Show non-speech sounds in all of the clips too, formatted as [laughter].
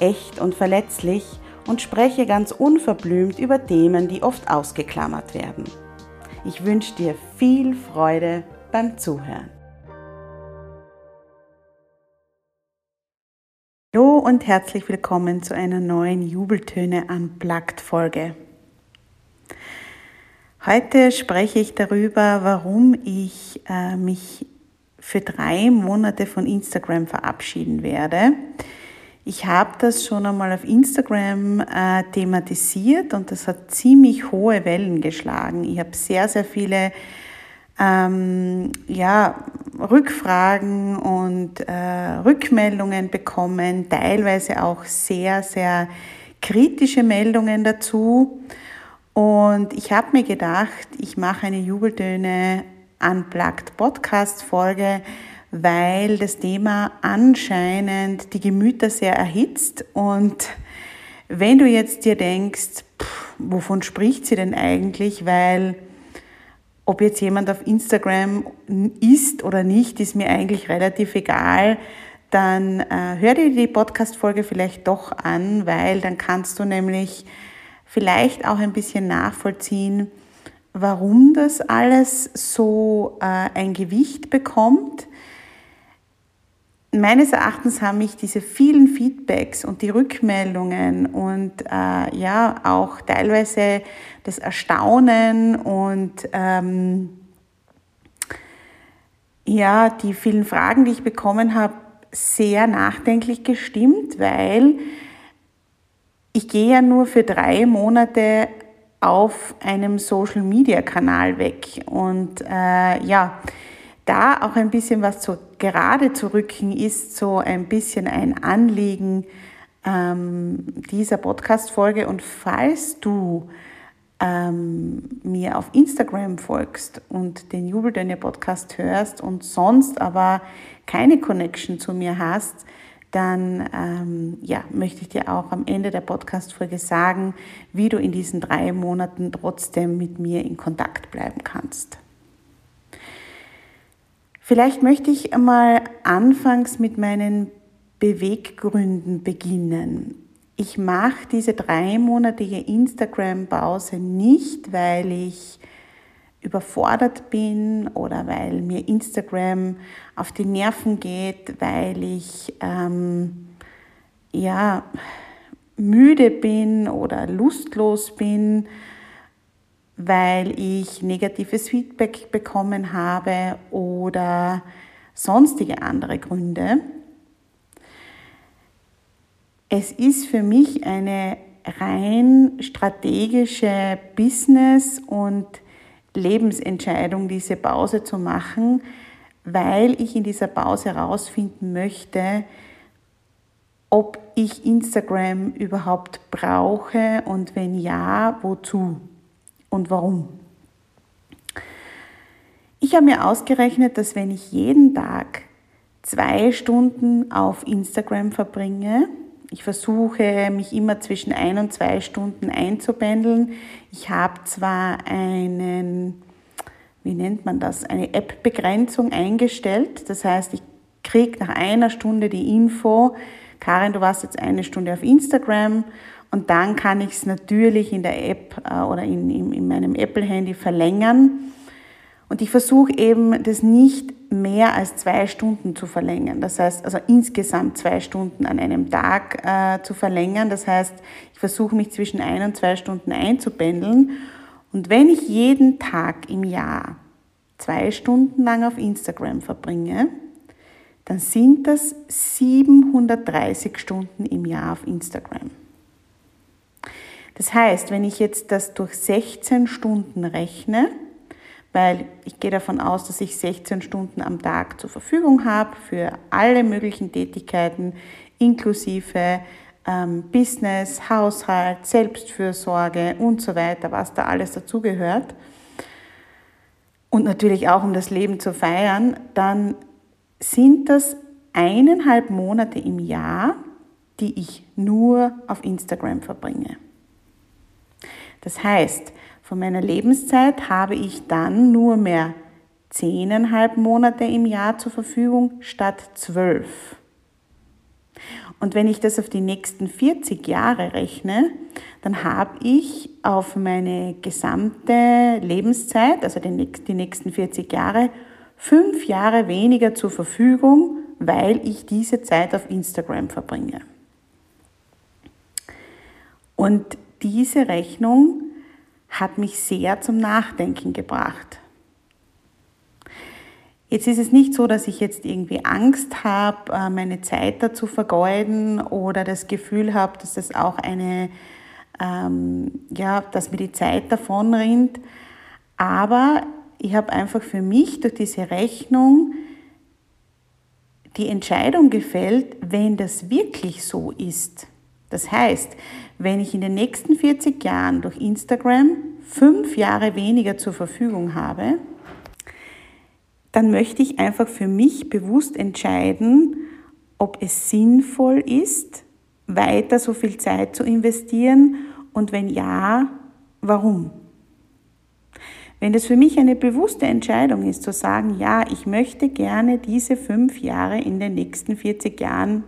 echt und verletzlich und spreche ganz unverblümt über Themen, die oft ausgeklammert werden. Ich wünsche dir viel Freude beim Zuhören. Hallo und herzlich willkommen zu einer neuen Jubeltöne Unplugged Folge. Heute spreche ich darüber, warum ich äh, mich für drei Monate von Instagram verabschieden werde. Ich habe das schon einmal auf Instagram äh, thematisiert und das hat ziemlich hohe Wellen geschlagen. Ich habe sehr, sehr viele ähm, ja, Rückfragen und äh, Rückmeldungen bekommen, teilweise auch sehr, sehr kritische Meldungen dazu. Und ich habe mir gedacht, ich mache eine Jubeltöne Unplugged Podcast Folge, weil das Thema anscheinend die Gemüter sehr erhitzt. Und wenn du jetzt dir denkst, pff, wovon spricht sie denn eigentlich, weil ob jetzt jemand auf Instagram ist oder nicht, ist mir eigentlich relativ egal. Dann äh, hör dir die Podcast-Folge vielleicht doch an, weil dann kannst du nämlich vielleicht auch ein bisschen nachvollziehen, warum das alles so äh, ein Gewicht bekommt meines Erachtens haben mich diese vielen Feedbacks und die Rückmeldungen und äh, ja auch teilweise das Erstaunen und ähm, ja die vielen Fragen, die ich bekommen habe, sehr nachdenklich gestimmt, weil ich gehe ja nur für drei Monate auf einem Social-Media-Kanal weg. Und äh, ja, da auch ein bisschen was zu, gerade zu rücken, ist so ein bisschen ein Anliegen ähm, dieser Podcast-Folge. Und falls du ähm, mir auf Instagram folgst und den Jubeldönne Podcast hörst und sonst aber keine Connection zu mir hast, dann ähm, ja, möchte ich dir auch am Ende der Podcast-Folge sagen, wie du in diesen drei Monaten trotzdem mit mir in Kontakt bleiben kannst. Vielleicht möchte ich einmal anfangs mit meinen Beweggründen beginnen. Ich mache diese dreimonatige Instagram-Pause nicht, weil ich überfordert bin oder weil mir Instagram auf die Nerven geht, weil ich ähm, ja müde bin oder lustlos bin weil ich negatives Feedback bekommen habe oder sonstige andere Gründe. Es ist für mich eine rein strategische Business- und Lebensentscheidung, diese Pause zu machen, weil ich in dieser Pause herausfinden möchte, ob ich Instagram überhaupt brauche und wenn ja, wozu und warum. Ich habe mir ausgerechnet, dass wenn ich jeden Tag zwei Stunden auf Instagram verbringe, ich versuche mich immer zwischen ein und zwei Stunden einzupendeln. Ich habe zwar einen, wie nennt man das, eine App-Begrenzung eingestellt. Das heißt, ich kriege nach einer Stunde die Info, Karin, du warst jetzt eine Stunde auf Instagram und dann kann ich es natürlich in der App äh, oder in, in, in meinem Apple-Handy verlängern. Und ich versuche eben, das nicht mehr als zwei Stunden zu verlängern. Das heißt, also insgesamt zwei Stunden an einem Tag äh, zu verlängern. Das heißt, ich versuche mich zwischen ein und zwei Stunden einzupendeln. Und wenn ich jeden Tag im Jahr zwei Stunden lang auf Instagram verbringe, dann sind das 730 Stunden im Jahr auf Instagram. Das heißt, wenn ich jetzt das durch 16 Stunden rechne, weil ich gehe davon aus, dass ich 16 Stunden am Tag zur Verfügung habe für alle möglichen Tätigkeiten, inklusive ähm, Business, Haushalt, Selbstfürsorge und so weiter, was da alles dazugehört. Und natürlich auch um das Leben zu feiern, dann sind das eineinhalb Monate im Jahr, die ich nur auf Instagram verbringe. Das heißt, von meiner Lebenszeit habe ich dann nur mehr zehneinhalb Monate im Jahr zur Verfügung statt zwölf. Und wenn ich das auf die nächsten 40 Jahre rechne, dann habe ich auf meine gesamte Lebenszeit, also die nächsten 40 Jahre, fünf Jahre weniger zur Verfügung, weil ich diese Zeit auf Instagram verbringe. Und diese Rechnung hat mich sehr zum Nachdenken gebracht. Jetzt ist es nicht so, dass ich jetzt irgendwie Angst habe, äh, meine Zeit dazu vergeuden oder das Gefühl habe, dass das auch eine, ähm, ja, dass mir die Zeit davon rinnt. Aber ich habe einfach für mich durch diese Rechnung die Entscheidung gefällt, wenn das wirklich so ist, das heißt, wenn ich in den nächsten 40 Jahren durch Instagram fünf Jahre weniger zur Verfügung habe, dann möchte ich einfach für mich bewusst entscheiden, ob es sinnvoll ist, weiter so viel Zeit zu investieren und wenn ja, warum. Wenn es für mich eine bewusste Entscheidung ist, zu sagen, ja, ich möchte gerne diese fünf Jahre in den nächsten 40 Jahren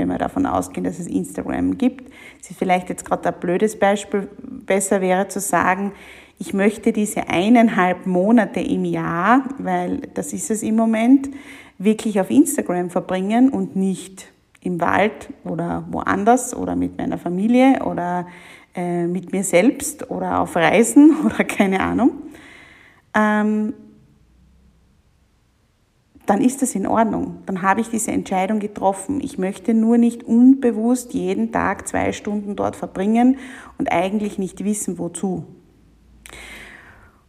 wenn wir davon ausgehen, dass es Instagram gibt. Es ist vielleicht jetzt gerade ein blödes Beispiel. Besser wäre zu sagen, ich möchte diese eineinhalb Monate im Jahr, weil das ist es im Moment, wirklich auf Instagram verbringen und nicht im Wald oder woanders oder mit meiner Familie oder äh, mit mir selbst oder auf Reisen [laughs] oder keine Ahnung. Ähm, dann ist das in Ordnung. Dann habe ich diese Entscheidung getroffen. Ich möchte nur nicht unbewusst jeden Tag zwei Stunden dort verbringen und eigentlich nicht wissen, wozu.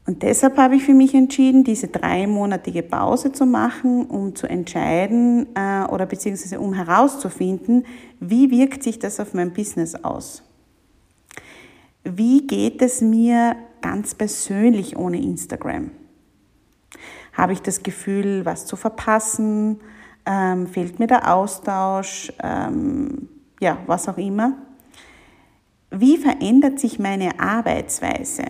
Und deshalb habe ich für mich entschieden, diese dreimonatige Pause zu machen, um zu entscheiden äh, oder beziehungsweise um herauszufinden, wie wirkt sich das auf mein Business aus. Wie geht es mir ganz persönlich ohne Instagram? Habe ich das Gefühl, was zu verpassen? Ähm, fehlt mir der Austausch? Ähm, ja, was auch immer. Wie verändert sich meine Arbeitsweise?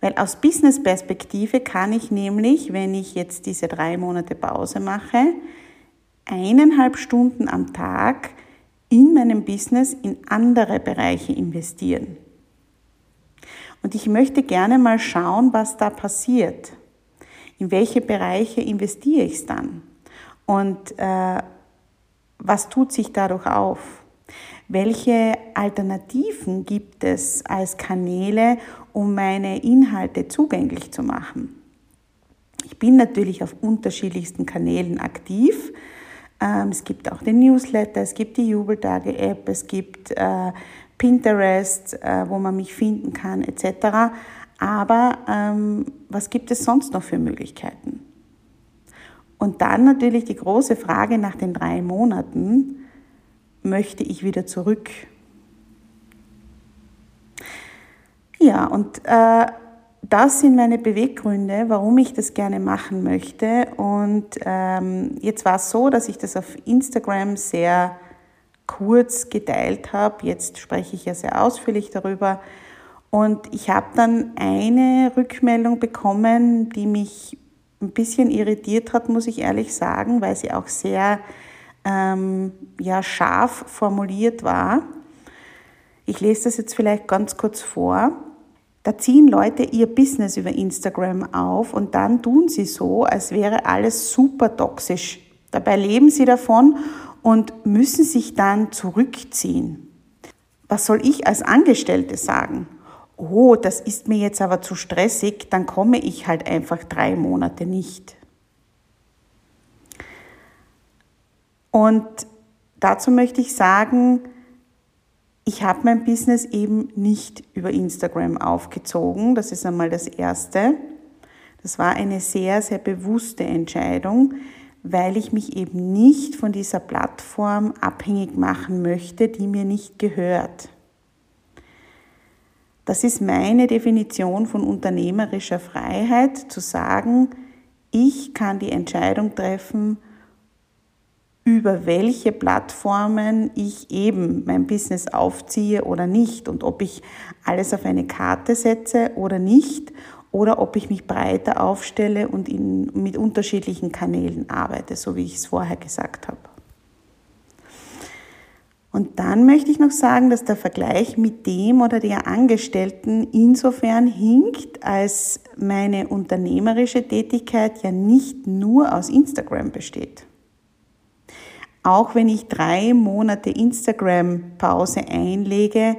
Weil aus Business-Perspektive kann ich nämlich, wenn ich jetzt diese drei Monate Pause mache, eineinhalb Stunden am Tag in meinem Business in andere Bereiche investieren. Und ich möchte gerne mal schauen, was da passiert. In welche Bereiche investiere ich es dann? Und äh, was tut sich dadurch auf? Welche Alternativen gibt es als Kanäle, um meine Inhalte zugänglich zu machen? Ich bin natürlich auf unterschiedlichsten Kanälen aktiv. Ähm, es gibt auch den Newsletter, es gibt die Jubeltage-App, es gibt äh, Pinterest, äh, wo man mich finden kann, etc. Aber ähm, was gibt es sonst noch für Möglichkeiten? Und dann natürlich die große Frage nach den drei Monaten, möchte ich wieder zurück? Ja, und äh, das sind meine Beweggründe, warum ich das gerne machen möchte. Und ähm, jetzt war es so, dass ich das auf Instagram sehr kurz geteilt habe. Jetzt spreche ich ja sehr ausführlich darüber. Und ich habe dann eine Rückmeldung bekommen, die mich ein bisschen irritiert hat, muss ich ehrlich sagen, weil sie auch sehr ähm, ja, scharf formuliert war. Ich lese das jetzt vielleicht ganz kurz vor. Da ziehen Leute ihr Business über Instagram auf und dann tun sie so, als wäre alles super toxisch. Dabei leben sie davon und müssen sich dann zurückziehen. Was soll ich als Angestellte sagen? Oh, das ist mir jetzt aber zu stressig, dann komme ich halt einfach drei Monate nicht. Und dazu möchte ich sagen, ich habe mein Business eben nicht über Instagram aufgezogen. Das ist einmal das Erste. Das war eine sehr, sehr bewusste Entscheidung, weil ich mich eben nicht von dieser Plattform abhängig machen möchte, die mir nicht gehört. Das ist meine Definition von unternehmerischer Freiheit, zu sagen, ich kann die Entscheidung treffen, über welche Plattformen ich eben mein Business aufziehe oder nicht und ob ich alles auf eine Karte setze oder nicht oder ob ich mich breiter aufstelle und in, mit unterschiedlichen Kanälen arbeite, so wie ich es vorher gesagt habe. Und dann möchte ich noch sagen, dass der Vergleich mit dem oder der Angestellten insofern hinkt, als meine unternehmerische Tätigkeit ja nicht nur aus Instagram besteht. Auch wenn ich drei Monate Instagram-Pause einlege,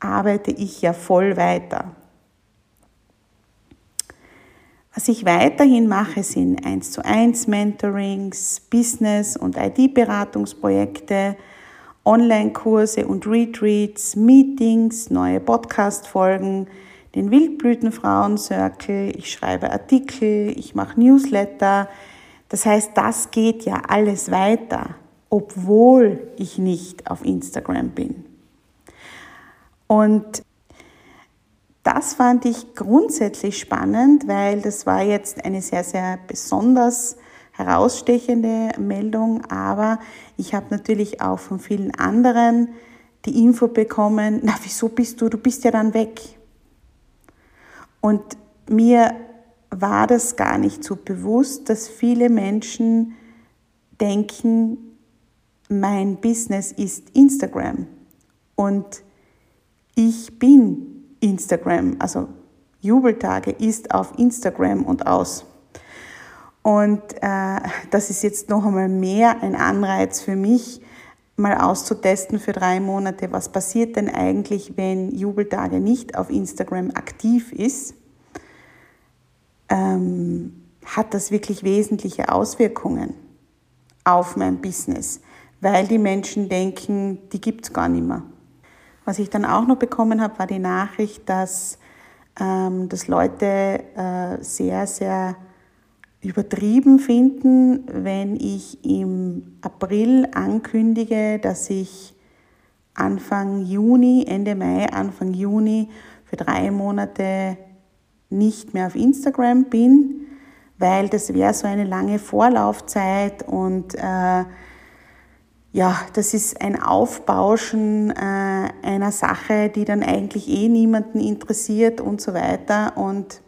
arbeite ich ja voll weiter. Was ich weiterhin mache, sind 1 zu 1 Mentorings, Business- und IT-Beratungsprojekte, Online-Kurse und Retreats, Meetings, neue Podcast-Folgen, den Wildblütenfrauen-Circle, ich schreibe Artikel, ich mache Newsletter, das heißt, das geht ja alles weiter, obwohl ich nicht auf Instagram bin. Und das fand ich grundsätzlich spannend, weil das war jetzt eine sehr, sehr besonders herausstechende Meldung, aber ich habe natürlich auch von vielen anderen die Info bekommen, na wieso bist du, du bist ja dann weg. Und mir war das gar nicht so bewusst, dass viele Menschen denken, mein Business ist Instagram und ich bin Instagram, also Jubeltage ist auf Instagram und aus. Und äh, das ist jetzt noch einmal mehr ein Anreiz für mich, mal auszutesten für drei Monate, was passiert denn eigentlich, wenn Jubeltage nicht auf Instagram aktiv ist ähm, hat das wirklich wesentliche Auswirkungen auf mein Business, weil die Menschen denken, die gibt es gar nicht mehr. Was ich dann auch noch bekommen habe, war die Nachricht, dass, ähm, dass Leute äh, sehr, sehr übertrieben finden, wenn ich im April ankündige, dass ich Anfang Juni, Ende Mai, Anfang Juni für drei Monate nicht mehr auf Instagram bin, weil das wäre so eine lange Vorlaufzeit und äh, ja, das ist ein Aufbauschen äh, einer Sache, die dann eigentlich eh niemanden interessiert und so weiter. Und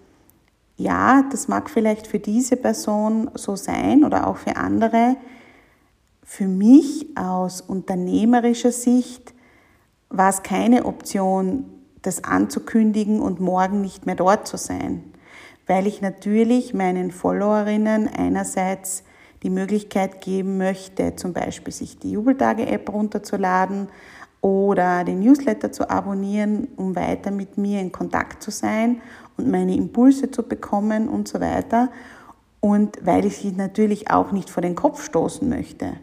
ja, das mag vielleicht für diese Person so sein oder auch für andere. Für mich aus unternehmerischer Sicht war es keine Option, das anzukündigen und morgen nicht mehr dort zu sein, weil ich natürlich meinen Followerinnen einerseits die Möglichkeit geben möchte, zum Beispiel sich die Jubeltage-App runterzuladen oder den Newsletter zu abonnieren, um weiter mit mir in Kontakt zu sein und meine Impulse zu bekommen und so weiter. Und weil ich sie natürlich auch nicht vor den Kopf stoßen möchte.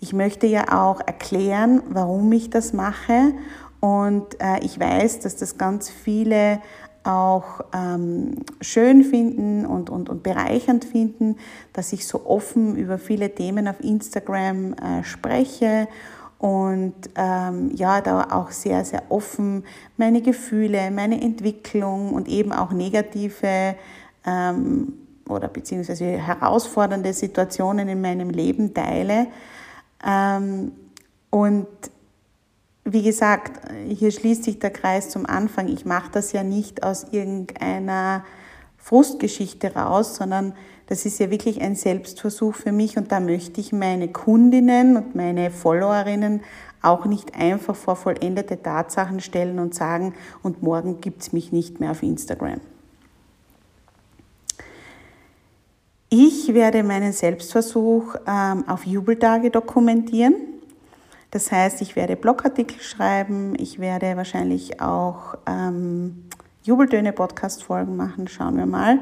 Ich möchte ja auch erklären, warum ich das mache und äh, ich weiß, dass das ganz viele auch ähm, schön finden und, und, und bereichernd finden, dass ich so offen über viele Themen auf Instagram äh, spreche und ähm, ja, da auch sehr, sehr offen meine Gefühle, meine Entwicklung und eben auch negative ähm, oder beziehungsweise herausfordernde Situationen in meinem Leben teile. Ähm, und wie gesagt, hier schließt sich der Kreis zum Anfang. Ich mache das ja nicht aus irgendeiner Frustgeschichte raus, sondern das ist ja wirklich ein Selbstversuch für mich und da möchte ich meine Kundinnen und meine Followerinnen auch nicht einfach vor vollendete Tatsachen stellen und sagen, und morgen gibt es mich nicht mehr auf Instagram. Ich werde meinen Selbstversuch ähm, auf Jubeltage dokumentieren. Das heißt, ich werde Blogartikel schreiben, ich werde wahrscheinlich auch ähm, Jubeltöne-Podcast-Folgen machen, schauen wir mal.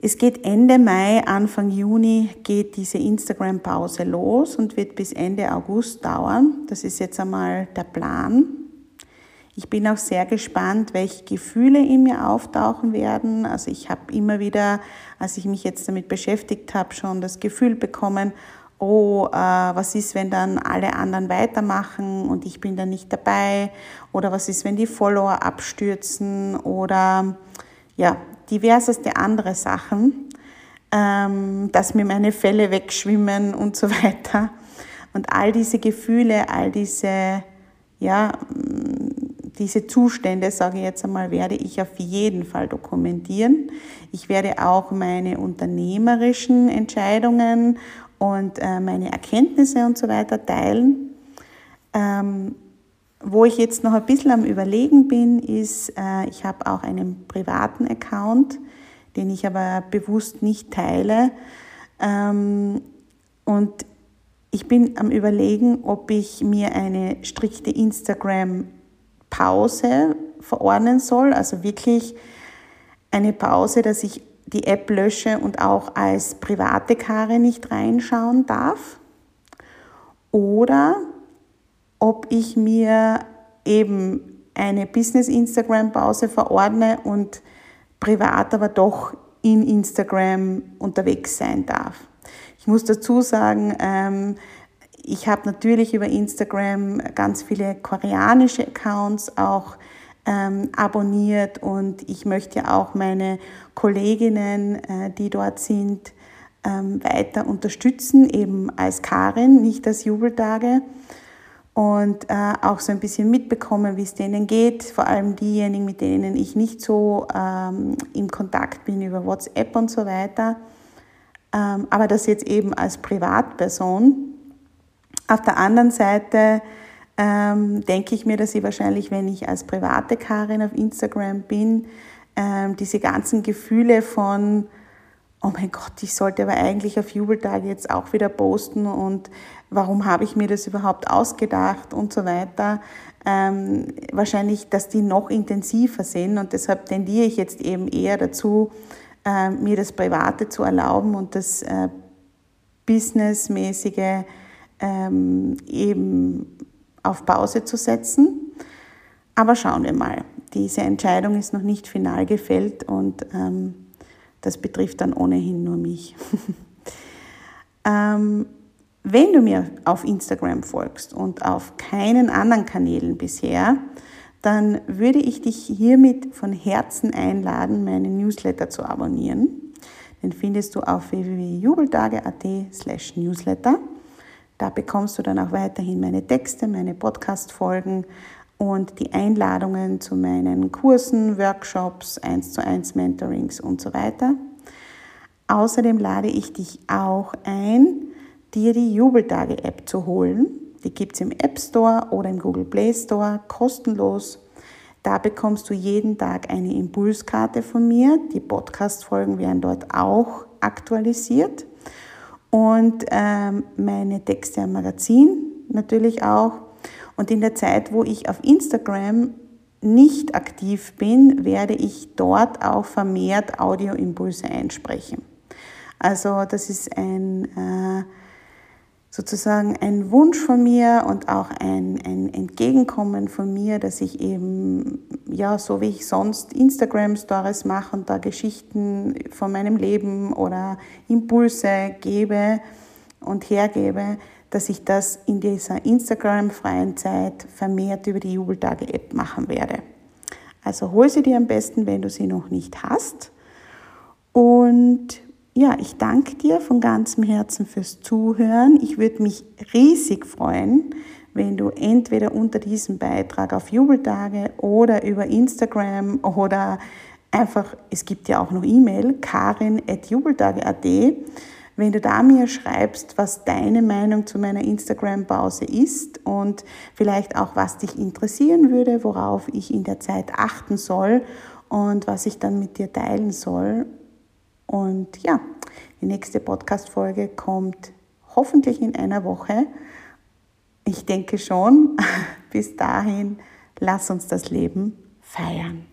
Es geht Ende Mai, Anfang Juni geht diese Instagram-Pause los und wird bis Ende August dauern. Das ist jetzt einmal der Plan. Ich bin auch sehr gespannt, welche Gefühle in mir auftauchen werden. Also ich habe immer wieder, als ich mich jetzt damit beschäftigt habe, schon das Gefühl bekommen, oh, äh, was ist, wenn dann alle anderen weitermachen und ich bin dann nicht dabei? Oder was ist, wenn die Follower abstürzen? Oder ja, diverseste andere Sachen, ähm, dass mir meine Fälle wegschwimmen und so [laughs] weiter. Und all diese Gefühle, all diese, ja, diese Zustände, sage ich jetzt einmal, werde ich auf jeden Fall dokumentieren. Ich werde auch meine unternehmerischen Entscheidungen und äh, meine Erkenntnisse und so weiter teilen. Ähm, wo ich jetzt noch ein bisschen am Überlegen bin, ist, äh, ich habe auch einen privaten Account, den ich aber bewusst nicht teile. Ähm, und ich bin am Überlegen, ob ich mir eine strikte Instagram-Pause verordnen soll, also wirklich eine Pause, dass ich die App lösche und auch als private Kare nicht reinschauen darf. Oder ob ich mir eben eine Business-Instagram-Pause verordne und privat aber doch in Instagram unterwegs sein darf. Ich muss dazu sagen, ähm, ich habe natürlich über Instagram ganz viele koreanische Accounts auch ähm, abonniert und ich möchte auch meine Kolleginnen, äh, die dort sind, ähm, weiter unterstützen, eben als Karin, nicht als Jubeltage und äh, auch so ein bisschen mitbekommen, wie es denen geht, vor allem diejenigen, mit denen ich nicht so ähm, im Kontakt bin über WhatsApp und so weiter. Ähm, aber das jetzt eben als Privatperson. Auf der anderen Seite ähm, denke ich mir, dass ich wahrscheinlich, wenn ich als private Karin auf Instagram bin, ähm, diese ganzen Gefühle von oh mein Gott, ich sollte aber eigentlich auf Jubeltage jetzt auch wieder posten und warum habe ich mir das überhaupt ausgedacht und so weiter. Ähm, wahrscheinlich, dass die noch intensiver sind und deshalb tendiere ich jetzt eben eher dazu, äh, mir das Private zu erlauben und das äh, Businessmäßige ähm, eben auf Pause zu setzen. Aber schauen wir mal. Diese Entscheidung ist noch nicht final gefällt und ähm, das betrifft dann ohnehin nur mich. [laughs] ähm, wenn du mir auf Instagram folgst und auf keinen anderen Kanälen bisher, dann würde ich dich hiermit von Herzen einladen, meinen Newsletter zu abonnieren. Den findest du auf www.jubeltage.at slash newsletter. Da bekommst du dann auch weiterhin meine Texte, meine Podcast-Folgen und die Einladungen zu meinen Kursen, Workshops, 1 zu 1 Mentorings und so weiter. Außerdem lade ich dich auch ein, dir die Jubeltage-App zu holen. Die gibt es im App Store oder im Google Play Store kostenlos. Da bekommst du jeden Tag eine Impulskarte von mir. Die Podcast-Folgen werden dort auch aktualisiert. Und ähm, meine Texte am Magazin natürlich auch. Und in der Zeit, wo ich auf Instagram nicht aktiv bin, werde ich dort auch vermehrt Audioimpulse einsprechen. Also das ist ein äh, sozusagen ein Wunsch von mir und auch ein, ein Entgegenkommen von mir, dass ich eben, ja, so wie ich sonst Instagram-Stories mache und da Geschichten von meinem Leben oder Impulse gebe und hergebe, dass ich das in dieser Instagram-freien Zeit vermehrt über die Jubeltage-App machen werde. Also hol sie dir am besten, wenn du sie noch nicht hast. Und ja, ich danke dir von ganzem Herzen fürs Zuhören. Ich würde mich riesig freuen, wenn du entweder unter diesem Beitrag auf Jubeltage oder über Instagram oder einfach, es gibt ja auch noch E-Mail, karin.jubeltage.at wenn du da mir schreibst, was deine Meinung zu meiner Instagram-Pause ist und vielleicht auch, was dich interessieren würde, worauf ich in der Zeit achten soll und was ich dann mit dir teilen soll. Und ja, die nächste Podcast-Folge kommt hoffentlich in einer Woche. Ich denke schon. [laughs] Bis dahin, lass uns das Leben feiern.